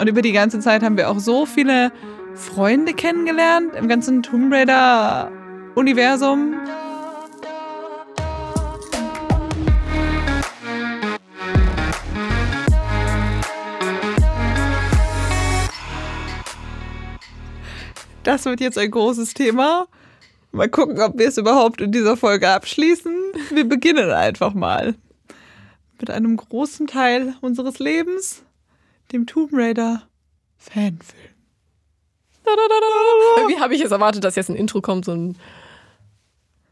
Und über die ganze Zeit haben wir auch so viele Freunde kennengelernt im ganzen Tomb Raider-Universum. Das wird jetzt ein großes Thema. Mal gucken, ob wir es überhaupt in dieser Folge abschließen. Wir beginnen einfach mal mit einem großen Teil unseres Lebens, dem Tomb Raider Fanfilm. Wie habe ich es erwartet, dass jetzt ein Intro kommt, so ein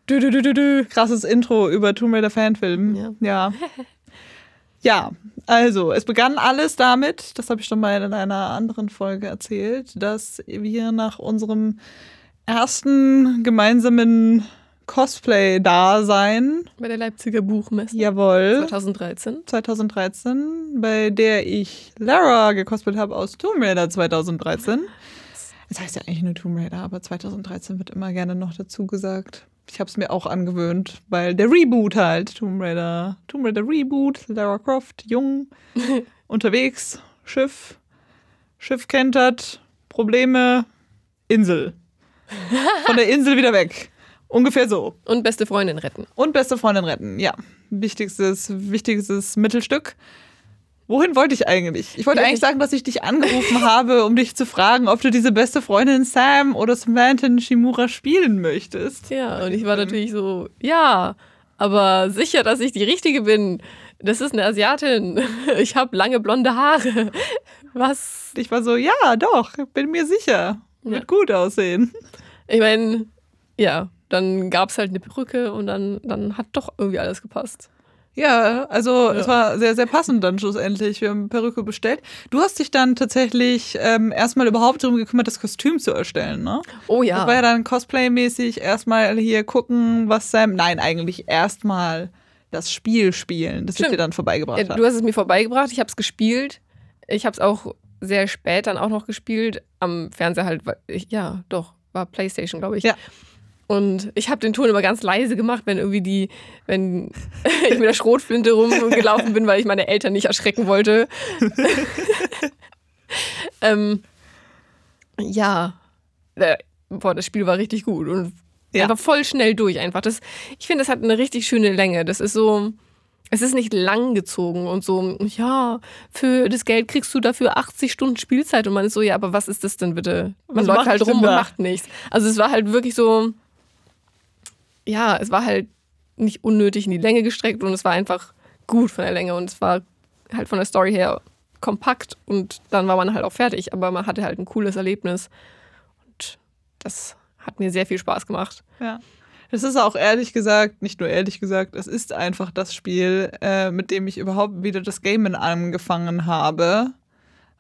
dü -dü -dü -dü krasses Intro über Tomb Raider Fanfilm. Ja. ja. Ja, also es begann alles damit, das habe ich schon mal in einer anderen Folge erzählt, dass wir nach unserem ersten gemeinsamen Cosplay-Dasein, bei der Leipziger Buchmesse jawohl, 2013. 2013, bei der ich Lara gecosplayt habe aus Tomb Raider 2013. Das heißt ja eigentlich nur Tomb Raider, aber 2013 wird immer gerne noch dazu gesagt. Ich habe es mir auch angewöhnt, weil der Reboot halt, Tomb Raider, Tomb Raider Reboot, Lara Croft, jung, unterwegs, Schiff, Schiff kentert, Probleme, Insel. Von der Insel wieder weg. Ungefähr so. Und beste Freundin retten. Und beste Freundin retten, ja. Wichtigstes, wichtigstes Mittelstück. Wohin wollte ich eigentlich? Ich wollte Ja, eigentlich ich- sagen, dass ich dich angerufen habe, um dich zu fragen, ob du diese beste Freundin Sam oder Samantha Shimura spielen möchtest. Ja, und ich war natürlich so, ja, aber sicher, dass ich die Richtige bin. Das ist eine Asiatin. Ich habe lange blonde Haare. Was? Ich war so, ja, doch, bin mir sicher. Wird gut aussehen. Ich meine, ja, dann gab es halt eine Perücke und dann, dann hat doch irgendwie alles gepasst. Ja, also es Ja. war sehr, sehr passend dann schlussendlich. Wir haben Perücke bestellt. Du hast dich dann tatsächlich ähm, erstmal überhaupt darum gekümmert, das Kostüm zu erstellen, ne? Oh ja. Das war ja dann Cosplay-mäßig erstmal hier gucken, was Sam. Nein, eigentlich erstmal das Spiel spielen, das ich Stimmt. dir dann vorbeigebracht Ja, habe. du hast es mir vorbeigebracht, ich habe es gespielt. Ich habe es auch sehr spät dann auch noch gespielt. Am Fernseher halt, ich, ja, doch, war Playstation, glaube ich. Ja. Und ich habe den Ton immer ganz leise gemacht, wenn irgendwie die, wenn ich mit der Schrotflinte rumgelaufen bin, weil ich meine Eltern nicht erschrecken wollte. ähm, ja, äh, boah, das Spiel war richtig gut und Ja. einfach voll schnell durch. Einfach das, ich finde, das hat eine richtig schöne Länge. Das ist so, es ist nicht lang gezogen und so, ja, für das Geld kriegst du dafür 80 Stunden Spielzeit und man ist so, ja, aber was ist das denn bitte? Man Was läuft halt rum und macht nichts. Also es war halt wirklich so, ja, es war halt nicht unnötig in die Länge gestreckt und es war einfach gut von der Länge und es war halt von der Story her kompakt und dann war man halt auch fertig, aber man hatte halt ein cooles Erlebnis und das hat mir sehr viel Spaß gemacht. Ja. Es ist auch ehrlich gesagt, nicht nur ehrlich gesagt, es ist einfach das Spiel, äh, mit dem ich überhaupt wieder das Gamen angefangen habe,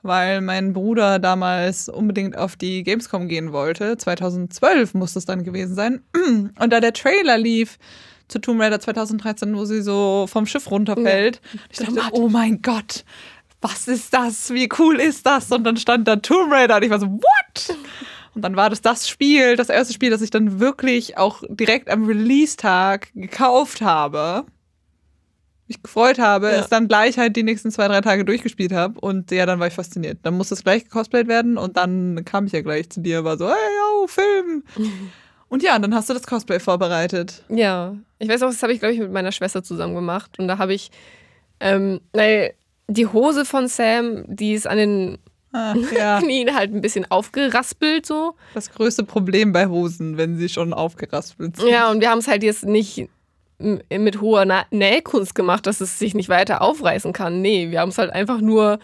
weil mein Bruder damals unbedingt auf die Gamescom gehen wollte. 2012 muss es dann gewesen sein. Und da der Trailer lief zu Tomb Raider 2013, wo sie so vom Schiff runterfällt, ich dachte, oh mein Gott, was ist das? Wie cool ist das? Und dann stand da Tomb Raider und ich war so, what? Und dann war das das Spiel, das erste Spiel, das ich dann wirklich auch direkt am Release-Tag gekauft habe. Mich gefreut habe, Ja. es dann gleich halt die nächsten zwei, drei Tage durchgespielt habe. Und ja, dann war ich fasziniert. Dann musste es gleich gecosplayt werden und dann kam ich ja gleich zu dir, war so, hey, yo, Film. Und ja, dann hast du das Cosplay vorbereitet. Ja, ich weiß auch, das habe ich, glaube ich, mit meiner Schwester zusammen gemacht. Und da habe ich, ähm, weil die Hose von Sam, die ist an den Ah, ja, Knien halt ein bisschen aufgeraspelt so. das größte Problem bei Hosen, wenn sie schon aufgeraspelt sind. Ja, und wir haben es halt jetzt nicht mit hoher Na Nähkunst gemacht, dass es sich nicht weiter aufreißen kann. Nee, wir haben es halt einfach nur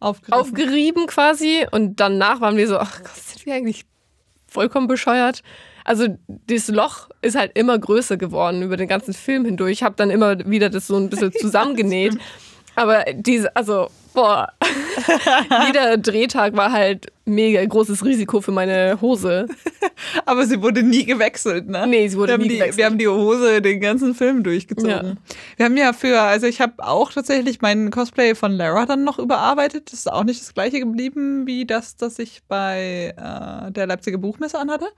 Aufgerissen. aufgerieben quasi. Und danach waren wir so, ach Gott, sind wir eigentlich vollkommen bescheuert. Also das Loch ist halt immer größer geworden über den ganzen Film hindurch. Ich habe dann immer wieder das so ein bisschen zusammengenäht. Aber diese, also, boah, jeder Drehtag war halt mega großes Risiko für meine Hose. Aber sie wurde nie gewechselt, ne? Nee, sie wurde wir nie die, gewechselt. Wir haben die Hose den ganzen Film durchgezogen. Ja. Wir haben ja für, also ich habe auch tatsächlich meinen Cosplay von Lara dann noch überarbeitet. Das ist auch nicht das gleiche geblieben wie das, das ich bei äh, der Leipziger Buchmesse anhatte.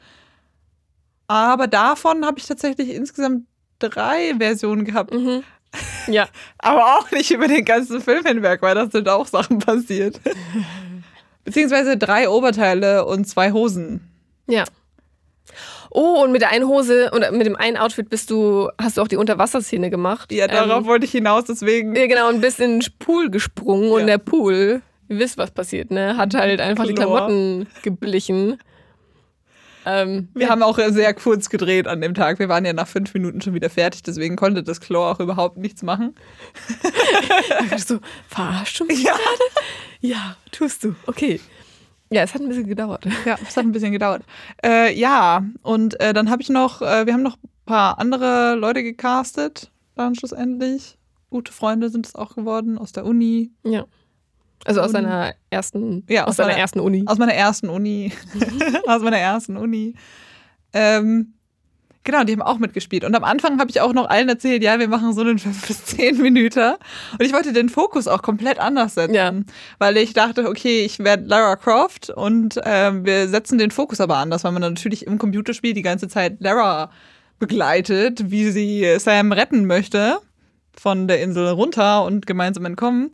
Aber davon habe ich tatsächlich insgesamt drei Versionen gehabt. Mhm. Ja. Aber auch nicht über den ganzen Film hinweg, weil das sind auch Sachen passiert. Beziehungsweise drei Oberteile und zwei Hosen. Ja. Oh, und mit der einen Hose und mit dem einen Outfit bist du, hast du auch die Unterwasserszene gemacht. Ja, darauf Ähm, wollte ich hinaus, deswegen. ja, genau, und bist in den Pool gesprungen und Ja. der Pool, ihr wisst, was passiert, ne? Hat halt einfach die Chlor. Klamotten geblichen. Ähm, Wir haben auch sehr kurz gedreht an dem Tag. Wir waren ja nach fünf Minuten schon wieder fertig, deswegen konnte das Chlor auch überhaupt nichts machen. so, verarschst du mich Ja. gerade? Ja, tust du. Okay. Ja, es hat ein bisschen gedauert. Ja, es hat ein bisschen gedauert. Äh, ja, und äh, dann habe ich noch, äh, wir haben noch ein paar andere Leute gecastet, dann schlussendlich. Gute Freunde sind es auch geworden aus der Uni, Ja. Also aus seiner ersten, Ja, aus aus meiner- ersten Uni. aus meiner ersten Uni. aus meiner ersten Uni. Ähm, genau, die haben auch mitgespielt. Und am Anfang habe ich auch noch allen erzählt, ja, wir machen so einen 5 bis 10 Minuten. Und ich wollte den Fokus auch komplett anders setzen. Ja. Weil ich dachte, okay, ich werde Lara Croft und ähm, wir setzen den Fokus aber anders, weil man natürlich im Computerspiel die ganze Zeit Lara begleitet, wie sie Sam retten möchte von der Insel runter und gemeinsam entkommen.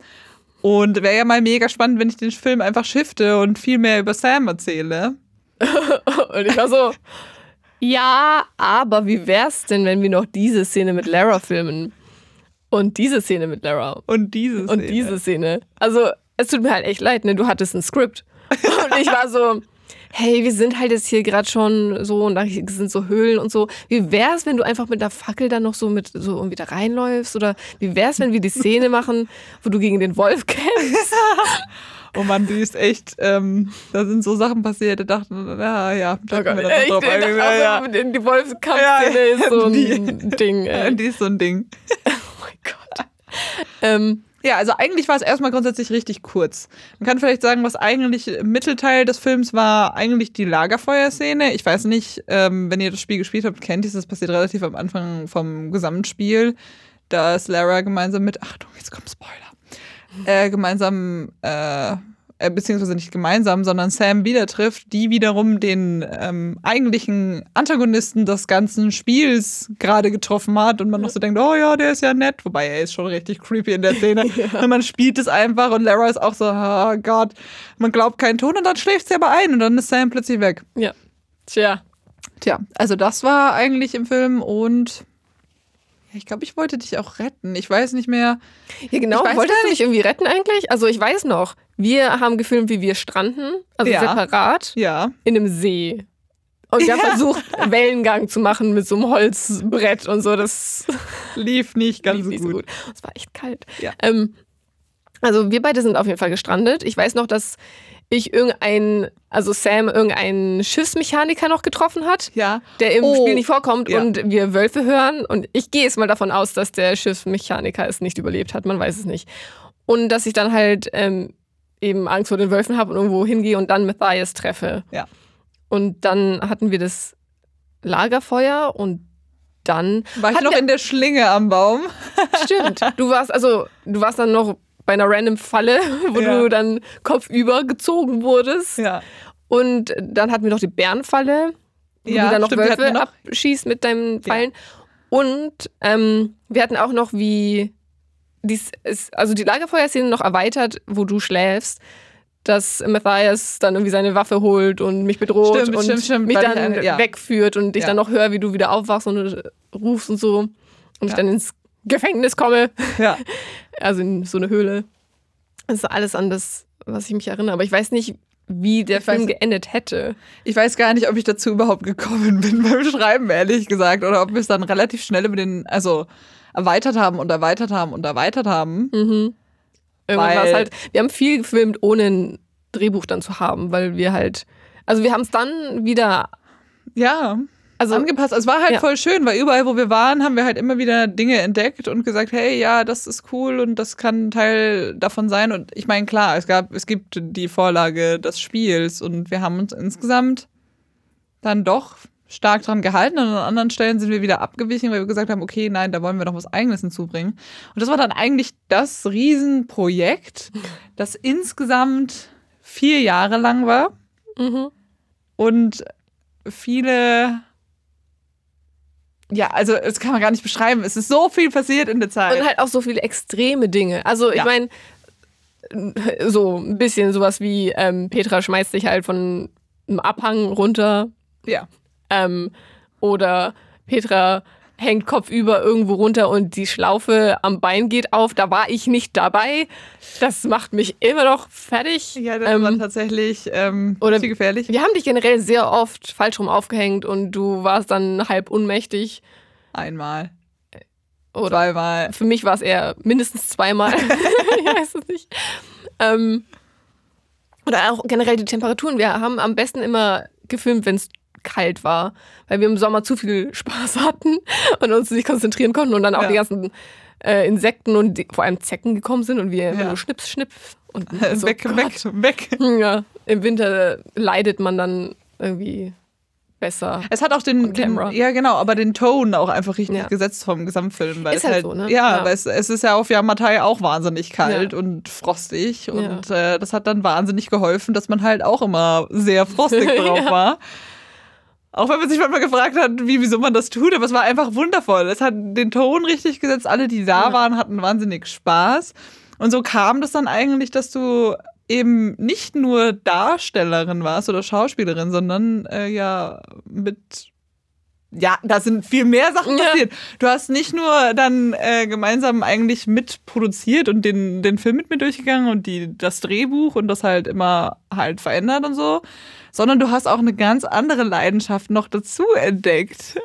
Und wäre ja mal mega spannend, wenn ich den Film einfach shifte und viel mehr über Sam erzähle. Und ich war so, ja, aber wie wär's denn, wenn wir noch diese Szene mit Lara filmen? Und diese Szene mit Lara. Und dieses. Und diese Szene. Also, es tut mir halt echt leid, ne? Du hattest ein Skript. Und ich war so, hey, wir sind halt jetzt hier gerade schon so und da sind so Höhlen und so. Wie wär's, wenn du einfach mit der Fackel dann noch so mit so irgendwie da reinläufst? Oder wie wär's, wenn wir die Szene machen, wo du gegen den Wolf kämpfst? Oh Mann, die ist echt, ähm, da sind so Sachen passiert, da dachten, ja, ja, da können wir dann noch ich drauf dachte ja, so, die Wolfskampfszene Ja, ja. ist so ein Die- Ding. ja. Ey. Die ist so ein Ding. Oh mein Gott. Ähm, Ja, also eigentlich war es erstmal grundsätzlich richtig kurz. Man kann vielleicht sagen, was eigentlich im Mittelteil des Films war, eigentlich die Lagerfeuerszene. Ich weiß nicht, ähm, wenn ihr das Spiel gespielt habt, kennt ihr es, das passiert relativ am Anfang vom Gesamtspiel. Da ist Lara gemeinsam mit, Achtung, jetzt kommt Spoiler, äh, gemeinsam, äh, äh, beziehungsweise nicht gemeinsam, sondern Sam wieder trifft, die wiederum den ähm, eigentlichen Antagonisten des ganzen Spiels gerade getroffen hat und man noch so denkt, oh ja, der ist ja nett, wobei er ist schon richtig creepy in der Szene. Und man spielt es einfach und Lara ist auch so, oh Gott, man glaubt keinen Ton und dann schläft sie aber ein und dann ist Sam plötzlich weg. ja. Tja. Tja, also das war eigentlich im Film und ja, ich glaube, ich wollte dich auch retten. Ich weiß nicht mehr. Ja, genau. Wolltest du mich irgendwie retten eigentlich? Also ich weiß noch, wir haben gefilmt, wie wir stranden, also Ja. separat, Ja. in einem See. Und wir haben Ja. versucht, Wellengang zu machen mit so einem Holzbrett und so. Das Lief nicht ganz lief so nicht gut. so gut. Es war echt kalt. Ja. Ähm, also wir beide sind auf jeden Fall gestrandet. Ich weiß noch, dass ich irgendein, also Sam irgendeinen Schiffsmechaniker noch getroffen hat, Ja. der im Oh. Spiel nicht vorkommt Ja. und wir Wölfe hören. Und ich gehe jetzt mal davon aus, dass der Schiffsmechaniker es nicht überlebt hat. Man weiß es nicht. Und dass ich dann halt ähm, eben Angst vor den Wölfen habe und irgendwo hingehe und dann Matthias treffe. Ja. Und dann hatten wir das Lagerfeuer und dann War ich noch in der Schlinge am Baum? Stimmt. Du warst also, du warst dann noch bei einer random Falle, wo Ja. du dann kopfüber gezogen wurdest. Ja. Und dann hatten wir noch die Bärenfalle, wo Ja, du dann noch stimmt, Wölfe noch. abschießt mit deinen Pfeilen. Und ähm, wir hatten auch noch wie dies ist, also die Lagerfeuerszene noch erweitert, wo du schläfst. Dass Matthias dann irgendwie seine Waffe holt und mich bedroht Stimmt, und stimmt, stimmt, mich dann ich ja. wegführt und ich Ja. dann noch höre, wie du wieder aufwachst und rufst und so. Und ich Ja. dann ins Gefängnis komme Ja. also in so eine Höhle. Das ist alles an das, was ich mich erinnere. Aber ich weiß nicht, wie der Ich Film weiß- geendet hätte. Ich weiß gar nicht, ob ich dazu überhaupt gekommen bin beim Schreiben, ehrlich gesagt. Oder ob wir es dann relativ schnell über den, also erweitert haben und erweitert haben und erweitert haben. Mhm. Irgendwann halt, wir haben viel gefilmt, ohne ein Drehbuch dann zu haben, weil wir halt, also wir haben es dann wieder, Ja. Also angepasst. Es war halt Ja. voll schön, weil überall, wo wir waren, haben wir halt immer wieder Dinge entdeckt und gesagt, hey, ja, das ist cool und das kann Teil davon sein. Und ich meine, klar, es gab, es gibt die Vorlage des Spiels und wir haben uns insgesamt dann doch stark dran gehalten und an anderen Stellen sind wir wieder abgewichen, weil wir gesagt haben, okay, nein, da wollen wir noch was Eigenes hinzubringen. Und das war dann eigentlich das Riesenprojekt, das insgesamt vier Jahre lang war mhm. und viele. Ja, also das kann man gar nicht beschreiben. Es ist so viel passiert in der Zeit. und halt auch so viele extreme Dinge. Also ich Ja. meine, so ein bisschen sowas wie ähm, Petra schmeißt sich halt von einem Abhang runter. Ja. Ähm, oder Petra hängt kopfüber irgendwo runter und die Schlaufe am Bein geht auf. Da war ich nicht dabei. Das macht mich immer noch fertig. Ja, das ähm, war tatsächlich ähm, oder gefährlich. Wir haben dich generell sehr oft falsch rum aufgehängt und du warst dann halb unmächtig. Einmal. Oder Zweimal. Für mich war es eher mindestens zweimal. ich weiß es nicht. Ähm, oder auch generell die Temperaturen. Wir haben am besten immer gefilmt, wenn es kalt war, weil wir im Sommer zu viel Spaß hatten und uns nicht konzentrieren konnten und dann auch ja. die ganzen äh, Insekten und die, vor allem Zecken gekommen sind und wir ja. nur schnips, schnips und so, weg, Gott. weg, weg. Ja, im Winter leidet man dann irgendwie besser. Es hat auch den, den, ja genau, aber den Ton auch einfach richtig ja. gesetzt vom Gesamtfilm, weil ist es halt, halt so, ne? ja, ja, weil es, es ist ja auf Yamatai auch wahnsinnig kalt ja. und frostig und äh, das hat dann wahnsinnig geholfen, dass man halt auch immer sehr frostig drauf war. Auch wenn man sich manchmal gefragt hat, wie, wieso man das tut, aber es war einfach wundervoll. Es hat den Ton richtig gesetzt. Alle, die da waren, hatten wahnsinnig Spaß. Und so kam das dann eigentlich, dass du eben nicht nur Darstellerin warst oder Schauspielerin, sondern äh, ja mit ja, da sind viel mehr Sachen passiert. Ja. Du hast nicht nur dann äh, gemeinsam eigentlich mitproduziert und den, den Film mit mir durchgegangen und die, das Drehbuch und das halt immer halt verändert und so, sondern du hast auch eine ganz andere Leidenschaft noch dazu entdeckt.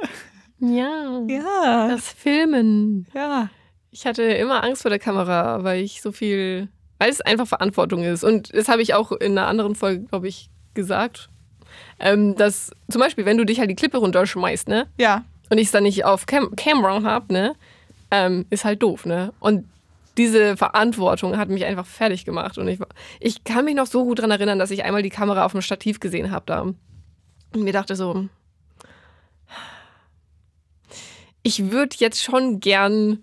Ja. Ja. Das Filmen. Ja. Ich hatte immer Angst vor der Kamera, weil ich so viel weil es einfach Verantwortung ist. Und das habe ich auch in einer anderen Folge, glaube ich, gesagt. Ähm, dass zum Beispiel, wenn du dich halt die Klippe runterschmeißt, ne? Ja. Und ich es dann nicht auf Cam Camera habe, ne? Ähm, ist halt doof, ne? Und diese Verantwortung hat mich einfach fertig gemacht. Und ich, ich kann mich noch so gut daran erinnern, dass ich einmal die Kamera auf dem Stativ gesehen habe da. Und mir dachte so, ich würde jetzt schon gern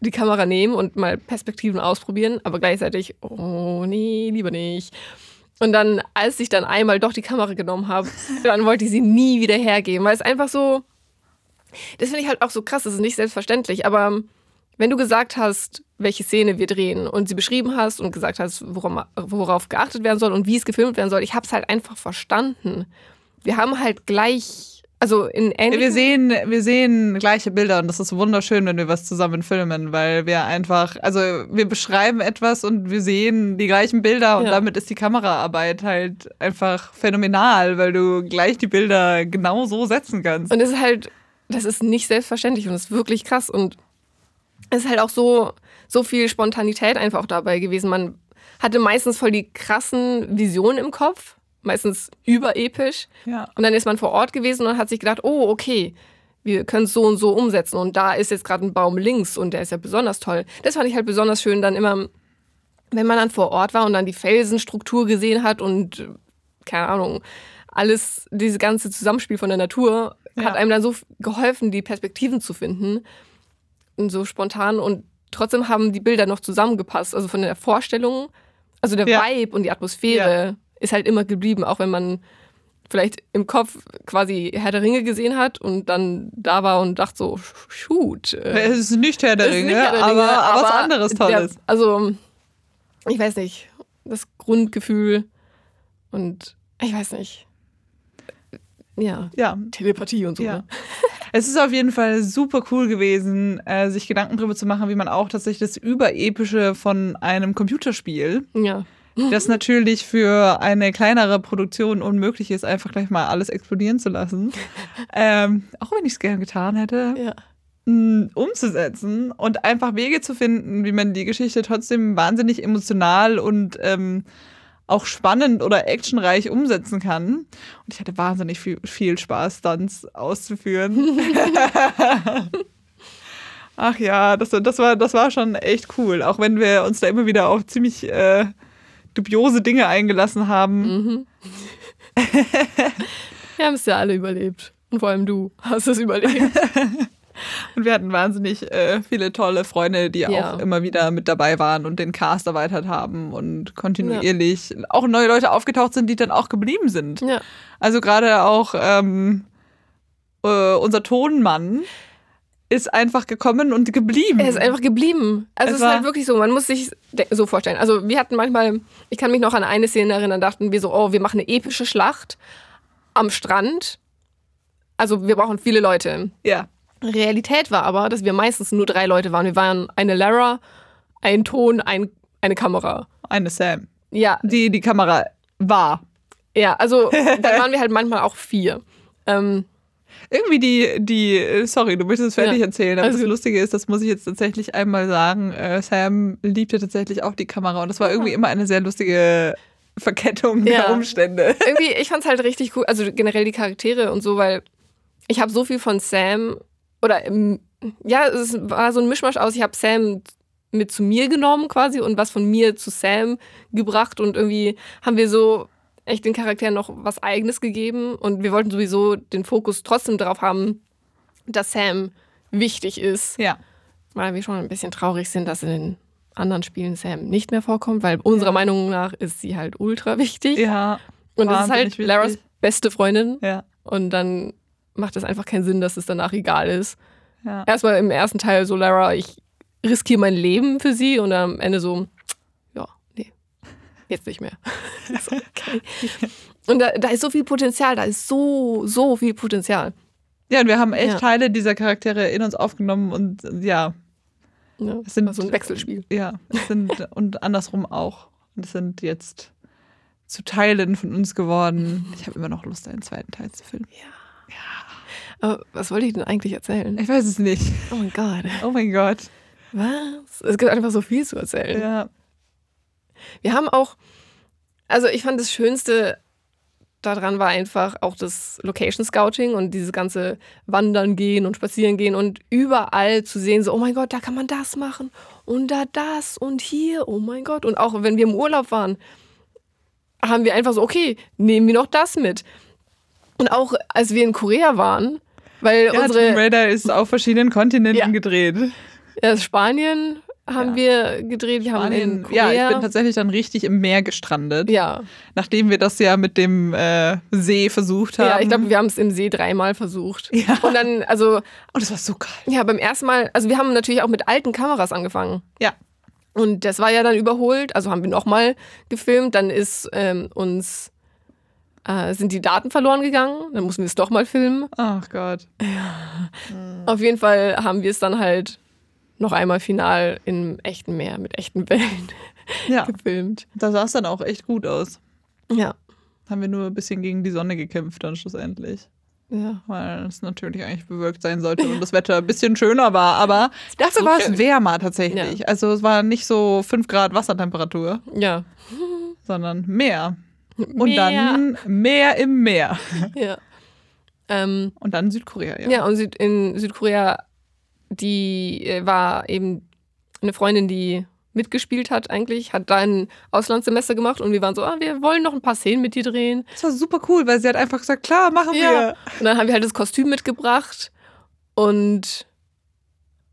die Kamera nehmen und mal Perspektiven ausprobieren, aber gleichzeitig, oh nee, lieber nicht. Und dann, als ich dann einmal doch die Kamera genommen habe, dann wollte ich sie nie wieder hergeben, weil es einfach so, das finde ich halt auch so krass, das ist nicht selbstverständlich, aber wenn du gesagt hast, welche Szene wir drehen und sie beschrieben hast und gesagt hast, worauf, worauf geachtet werden soll und wie es gefilmt werden soll, ich habe es halt einfach verstanden. Wir haben halt gleich also in ähnlichen wir sehen, wir sehen gleiche Bilder und das ist wunderschön, wenn wir was zusammen filmen, weil wir einfach, also wir beschreiben etwas und wir sehen die gleichen Bilder und ja. damit ist die Kameraarbeit halt einfach phänomenal, weil du gleich die Bilder genau so setzen kannst. Und es ist halt, das ist nicht selbstverständlich und es ist wirklich krass und es ist halt auch so, so viel Spontanität einfach dabei gewesen. Man hatte meistens voll die krassen Visionen im Kopf meistens überepisch. Ja. Und dann ist man vor Ort gewesen und hat sich gedacht, oh, okay, wir können es so und so umsetzen. Und da ist jetzt gerade ein Baum links und der ist ja besonders toll. Das fand ich halt besonders schön, dann immer, wenn man dann vor Ort war und dann die Felsenstruktur gesehen hat und, keine Ahnung, alles, dieses ganze Zusammenspiel von der Natur ja. hat einem dann so geholfen, die Perspektiven zu finden. Und so spontan und trotzdem haben die Bilder noch zusammengepasst. Also von der Vorstellung, also der ja. Vibe und die Atmosphäre. Ja ist halt immer geblieben, auch wenn man vielleicht im Kopf quasi Herr der Ringe gesehen hat und dann da war und dachte so, shoot. Äh, es ist nicht Herr der Ringe, Herr der Ringe aber, aber, was anderes Tolles. Der, also, ich weiß nicht, das Grundgefühl und ich weiß nicht. Ja, ja. Telepathie und so. Ja. Ne? Es ist auf jeden Fall super cool gewesen, äh, sich Gedanken darüber zu machen, wie man auch tatsächlich das Überepische von einem Computerspiel ja das natürlich für eine kleinere Produktion unmöglich ist, einfach gleich mal alles explodieren zu lassen. Ähm, auch wenn ich es gerne getan hätte. Ja. umzusetzen und einfach Wege zu finden, wie man die Geschichte trotzdem wahnsinnig emotional und ähm, auch spannend oder actionreich umsetzen kann. Und ich hatte wahnsinnig viel, viel Spaß, Stunts auszuführen. Ach ja, das, das, war, das war schon echt cool. Auch wenn wir uns da immer wieder auf ziemlich äh, dubiose Dinge eingelassen haben. Mhm. wir haben es ja alle überlebt. Und vor allem du hast es überlebt. und wir hatten wahnsinnig äh, viele tolle Freunde, die ja. auch immer wieder mit dabei waren und den Cast erweitert haben und kontinuierlich ja. auch neue Leute aufgetaucht sind, die dann auch geblieben sind. Also gerade auch ähm, äh, unser Tonmann ist einfach gekommen und geblieben. Er ist einfach geblieben. Also Es es, ist halt wirklich so, man muss sich so vorstellen. Also wir hatten manchmal, ich kann mich noch an eine Szene erinnern, dachten wir so, oh, wir machen eine epische Schlacht am Strand. Also wir brauchen viele Leute. ja. Realität war aber, dass wir meistens nur drei Leute waren. Wir waren eine Lara, ein Ton, ein, eine Kamera. Eine Sam. Ja, Die die Kamera war. ja, also dann waren wir halt manchmal auch vier. Ähm, Irgendwie die, die, äh, sorry, du möchtest es fertig Ja. erzählen, aber Also- das Lustige ist, das muss ich jetzt tatsächlich einmal sagen, äh, Sam liebte tatsächlich auch die Kamera und das war irgendwie immer eine sehr lustige Verkettung Ja. der Umstände. irgendwie, ich fand's halt richtig cool, also generell die Charaktere und so, weil ich habe so viel von Sam oder ähm, ja, es war so ein Mischmasch aus, ich habe Sam mit zu mir genommen quasi und was von mir zu Sam gebracht und irgendwie haben wir so echt den Charakteren noch was eigenes gegeben und wir wollten sowieso den Fokus trotzdem darauf haben, dass Sam wichtig ist, Ja. weil wir schon ein bisschen traurig sind, dass in den anderen Spielen Sam nicht mehr vorkommt, weil unserer Meinung nach ist sie halt ultra wichtig. Ja. Und das ist halt wichtig. Laras beste Freundin. Ja. Und dann macht es einfach keinen Sinn, dass es danach egal ist. Ja. Erstmal im ersten Teil so, Lara, ich riskiere mein Leben für sie und am Ende so, ja, jetzt nicht mehr. okay. Und da, da ist so viel Potenzial, da ist so, so viel Potenzial. Ja, und wir haben echt Ja. Teile dieser Charaktere in uns aufgenommen und ja, Ja, Es sind- so ein Wechselspiel. ja, es sind und andersrum auch. Und es sind jetzt zu Teilen von uns geworden. Ich habe immer noch Lust, einen zweiten Teil zu filmen. Aber was wollte ich denn eigentlich erzählen? Ich weiß es nicht. Oh mein Gott. Oh mein Gott. Was? Es gibt einfach so viel zu erzählen. Ja. Wir haben auch, also ich fand das Schönste daran war einfach auch das Location Scouting und dieses ganze Wandern gehen und spazieren gehen und überall zu sehen, so, oh mein Gott, da kann man das machen und da das und hier, oh mein Gott. Und auch wenn wir im Urlaub waren, haben wir einfach so, okay, nehmen wir noch das mit. Und auch als wir in Korea waren, weil Ja, Tomb unsere Raider ist auf verschiedenen Kontinenten Ja. gedreht. äh, Spanien haben Ja. wir gedreht, wir haben in Korea. ja, ich bin tatsächlich dann richtig im Meer gestrandet. ja. Nachdem wir das ja mit dem äh, See versucht haben. Ja, ich glaube, wir haben es im See dreimal versucht. Ja. Und dann, also, Und es war so geil. ja, beim ersten Mal, also wir haben natürlich auch mit alten Kameras angefangen. Ja. Und das war ja dann überholt, also haben wir nochmal gefilmt, dann ist ähm, uns, äh, sind die Daten verloren gegangen, dann mussten wir es doch mal filmen. Ach Gott. Auf jeden Fall haben wir es dann halt noch einmal final im echten Meer mit echten Wellen Ja, gefilmt. da sah es dann auch echt gut aus. Ja. Haben wir nur ein bisschen gegen die Sonne gekämpft dann schlussendlich. Ja. Weil es natürlich eigentlich bewölkt sein sollte und das Wetter ein bisschen schöner war. Aber dafür so war es wärmer tatsächlich. Ja. Also es war nicht so 5 Grad Wassertemperatur, Ja. sondern mehr. Und Meer. dann mehr im Meer. Ja. Ähm, Und dann Südkorea, ja. Ja, und in Südkorea, die äh, war eben eine Freundin, die mitgespielt hat eigentlich, hat da ein Auslandssemester gemacht und wir waren so, ah, wir wollen noch ein paar Szenen mit dir drehen. Das war super cool, weil sie hat einfach gesagt, klar, machen wir. Und dann haben wir halt das Kostüm mitgebracht und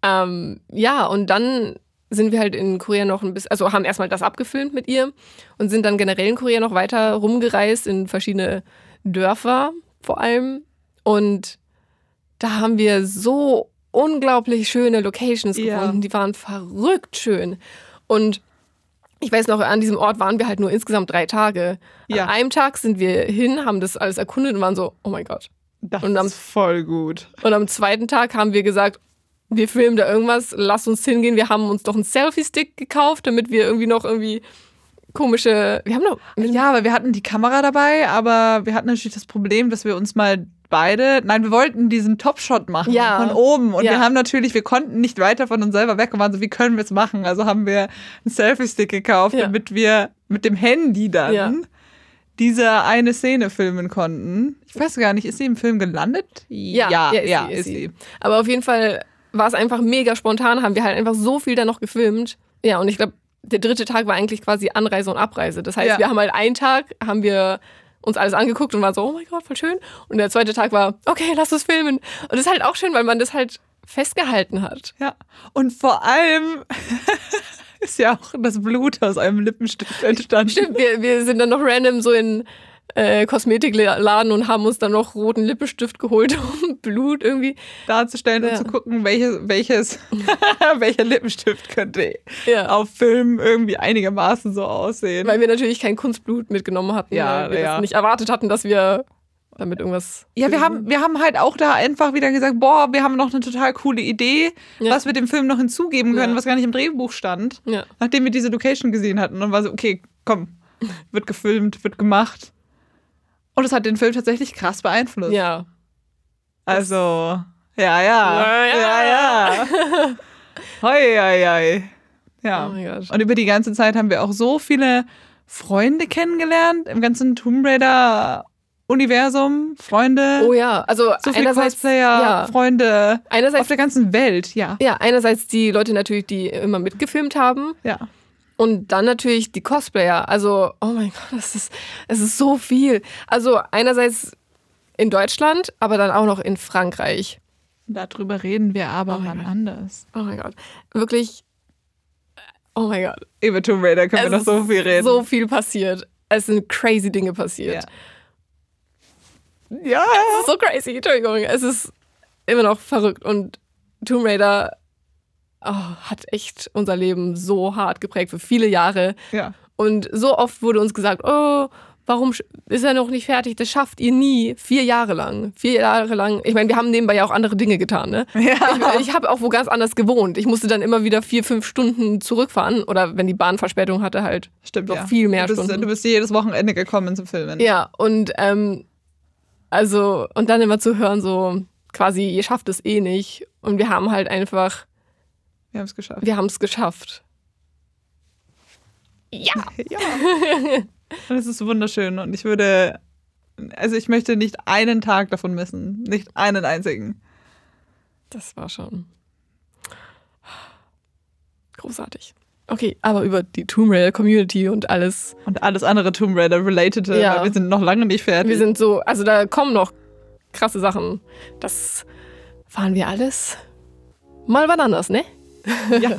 ähm, ja, und dann sind wir halt in Korea noch ein bisschen, also haben erstmal das abgefilmt mit ihr und sind dann generell in Korea noch weiter rumgereist in verschiedene Dörfer vor allem. Und da haben wir so unglaublich schöne Locations Ja. gefunden. Die waren verrückt schön. Und ich weiß noch, an diesem Ort waren wir halt nur insgesamt drei Tage. Ja. An einem Tag sind wir hin, haben das alles erkundet und waren so, oh mein Gott. Das Und am- ist voll gut. Und am zweiten Tag haben wir gesagt, wir filmen da irgendwas, lass uns hingehen. Wir haben uns doch einen Selfie-Stick gekauft, damit wir irgendwie noch irgendwie komische. Wir haben noch. Ja, aber wir hatten die Kamera dabei, aber wir hatten natürlich das Problem, dass wir uns mal beide, nein, wir wollten diesen Top-Shot machen Ja. von oben und Ja. wir haben natürlich, wir konnten nicht weiter von uns selber weg und waren so, wie können wir es machen? Also haben wir einen Selfie-Stick gekauft, Ja. damit wir mit dem Handy dann diese eine Szene filmen konnten. Ich weiß gar nicht, ist sie im Film gelandet? Ja, ja, ja, ist sie, ist ist sie. sie. Aber auf jeden Fall war es einfach mega spontan, haben wir halt einfach so viel da noch gefilmt. Ja, und ich glaube, der dritte Tag war eigentlich quasi Anreise und Abreise. Das heißt, wir haben halt einen Tag, haben wir uns alles angeguckt und waren so, oh mein Gott, voll schön. Und der zweite Tag war, okay, lass uns filmen. Und das ist halt auch schön, weil man das halt festgehalten hat. Ja, und vor allem ist ja auch das Blut aus einem Lippenstift entstanden. Stimmt, wir, wir sind dann noch random so in äh, Kosmetikladen und haben uns dann noch roten Lippenstift geholt, um Blut irgendwie. darzustellen Ja. und zu gucken, welches, welches welcher Lippenstift könnte Ja. auf Film irgendwie einigermaßen so aussehen. Weil wir natürlich kein Kunstblut mitgenommen hatten, Ja, weil wir ja. das nicht erwartet hatten, dass wir damit irgendwas. ja, wir haben, wir haben halt auch da einfach wieder gesagt, boah, wir haben noch eine total coole Idee, Ja. was wir dem Film noch hinzugeben können, Ja. was gar nicht im Drehbuch stand. Ja. Nachdem wir diese Location gesehen hatten und war so, okay, komm, wird gefilmt, wird gemacht. Und es hat den Film tatsächlich krass beeinflusst. Ja. Also, ja, ja. Ja, Ja, ja. ja. Hoi, hoi, hoi. Ja. Oh mein Gott. Und über die ganze Zeit haben wir auch so viele Freunde kennengelernt im ganzen Tomb Raider-Universum. Freunde, Oh ja, also so viele einerseits, Cosplayer, ja, Freunde auf einerseits, der ganzen Welt, ja. ja, einerseits die Leute natürlich, die immer mitgefilmt haben Ja. Und dann natürlich die Cosplayer. Also, oh mein Gott, das ist, es ist so viel. Also einerseits in Deutschland, aber dann auch noch in Frankreich. Darüber reden wir aber Oh wann anders. Oh mein Gott, wirklich. Oh mein Gott. Über Tomb Raider können wir noch Es so viel ist reden. So viel passiert. Es sind crazy Dinge passiert. ja. Es ist so crazy, Entschuldigung. Es ist immer noch verrückt und Tomb Raider oh, hat echt unser Leben so hart geprägt für viele Jahre. ja. Und so oft wurde uns gesagt, oh, warum ist er noch nicht fertig? Das schafft ihr nie. Vier Jahre lang. Vier Jahre lang. Ich meine, wir haben nebenbei ja auch andere Dinge getan, ne? Ja. Ich, ich habe auch wo ganz anders gewohnt. Ich musste dann immer wieder vier, fünf Stunden zurückfahren. Oder wenn die Bahn Verspätung hatte, halt Stimmt, noch ja. viel mehr du bist, Stunden. Du bist jedes Wochenende gekommen zum Filmen. Ja, und ähm, also, und dann immer zu hören, so quasi, ihr schafft es eh nicht. Und wir haben halt einfach, Wir haben es geschafft. wir haben es geschafft. Ja. Ja. Und es ist wunderschön und ich würde, also ich möchte nicht einen Tag davon missen. Nicht einen einzigen. Das war schon großartig. Okay, aber über die Tomb Raider Community und alles. Und alles andere Tomb Raider relatete, Ja. wir sind noch lange nicht fertig. Wir sind so, also da kommen noch krasse Sachen. Das fahren wir alles mal wann anders, ne? ja.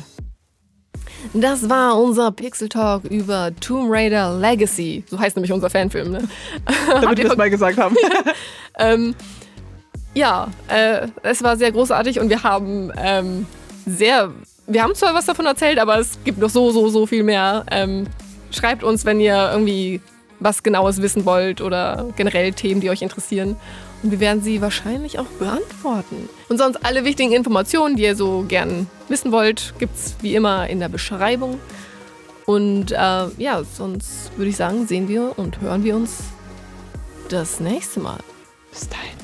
Das war unser Pixel Talk über Tomb Raider Legacy. So heißt nämlich unser Fanfilm, ne? damit wir es mal gesagt haben. Ähm, ja, äh, es war sehr großartig und wir haben ähm, sehr, wir haben zwar was davon erzählt, aber es gibt noch so, so, so viel mehr. Ähm, schreibt uns, wenn ihr irgendwie was Genaues wissen wollt oder generell Themen, die euch interessieren. Und wir werden sie wahrscheinlich auch beantworten. Und sonst alle wichtigen Informationen, die ihr so gern wissen wollt, gibt es wie immer in der Beschreibung. Und äh, ja, sonst würde ich sagen, sehen wir und hören wir uns das nächste Mal. Bis dahin.